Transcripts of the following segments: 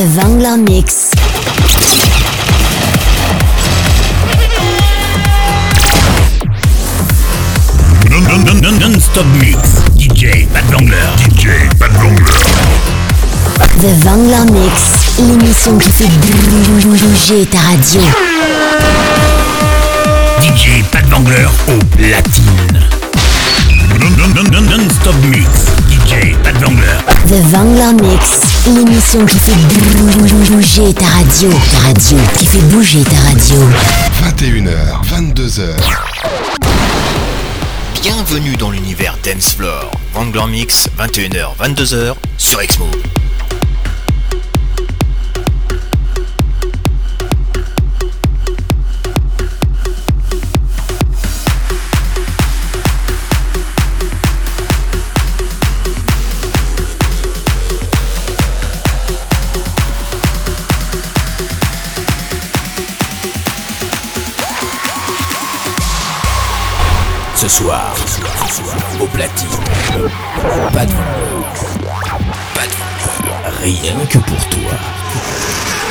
The Vangler Mix. Non-stop mix. DJ Pat Vangler. DJ Pat Vangler. The Vangler Mix. L'émission qui fait bouger ta radio. DJ Pat Vangler au platine. Non-stop mix. DJ Pat Vangler. The Vangler Mix. L'émission qui fait bouger ta radio. Ta radio. Qui fait bouger ta radio. 21h, 22h. Bienvenue dans l'univers Dance Floor. Vangler Mix, 21h, 22h sur Exmo. Soir, au platine. Pas de Pas de Rien que pour toi.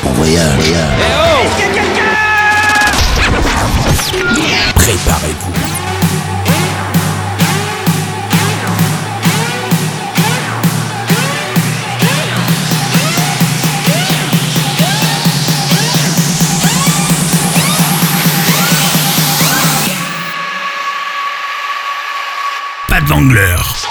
En voyage. Préparez-vous. Wrangler.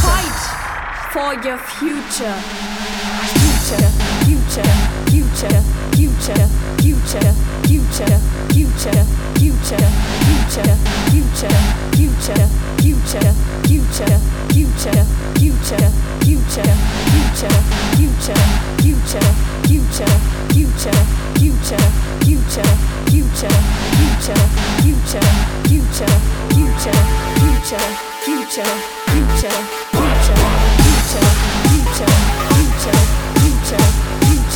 Fight for your future. future future,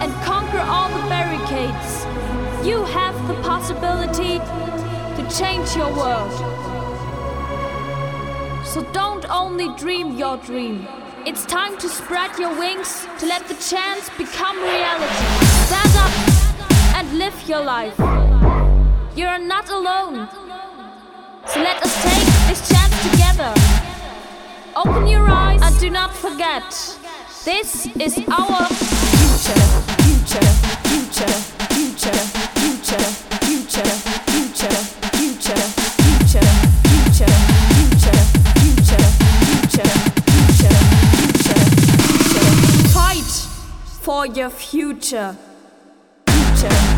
and conquer all the barricades. You have the possibility to change your world. So don't only dream your dream. It's time to spread your wings to let the chance become reality. Stand up and live your life. You're not alone. So let us take this chance together. Open your eyes and do not forget. This is our future. For your future. Future.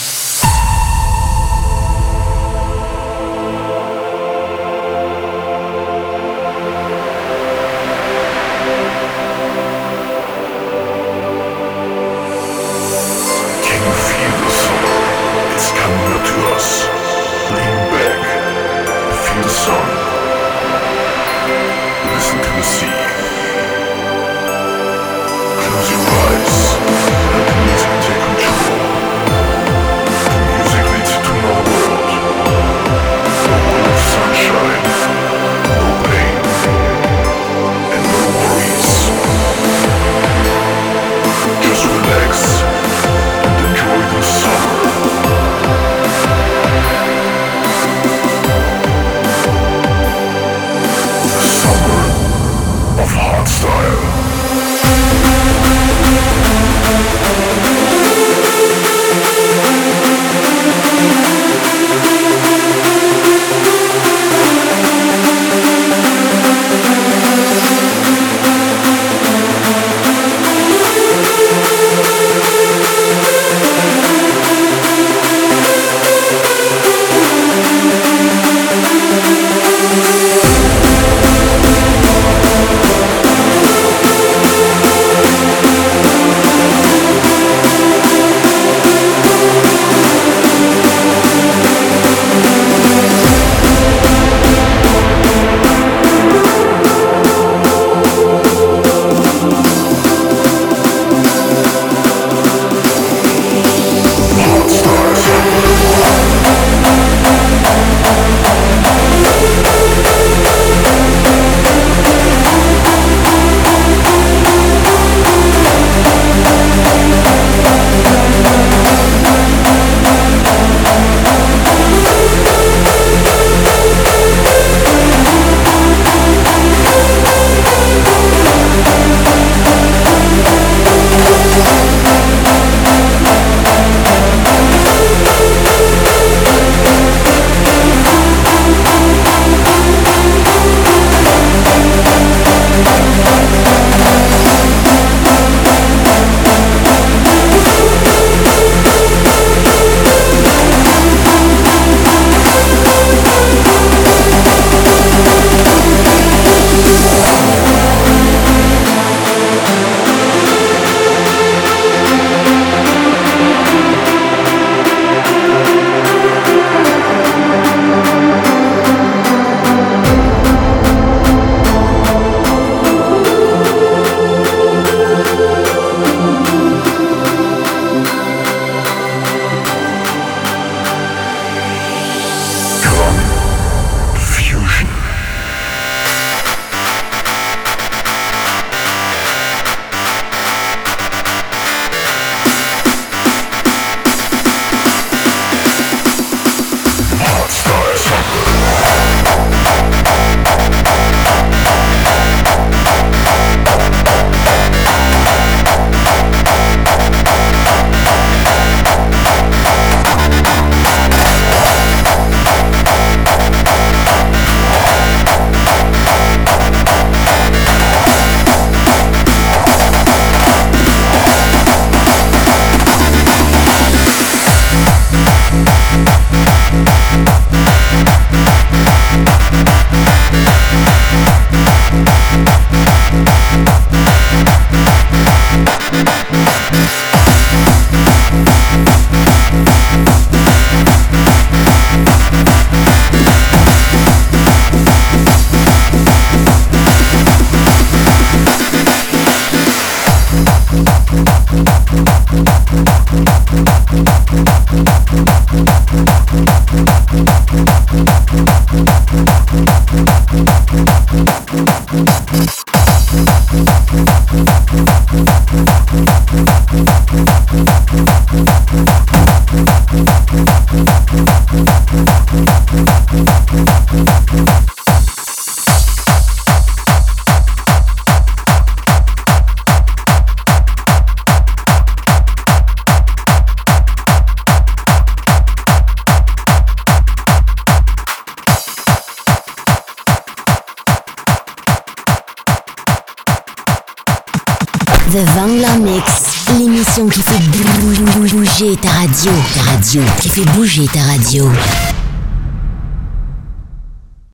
Ta radio.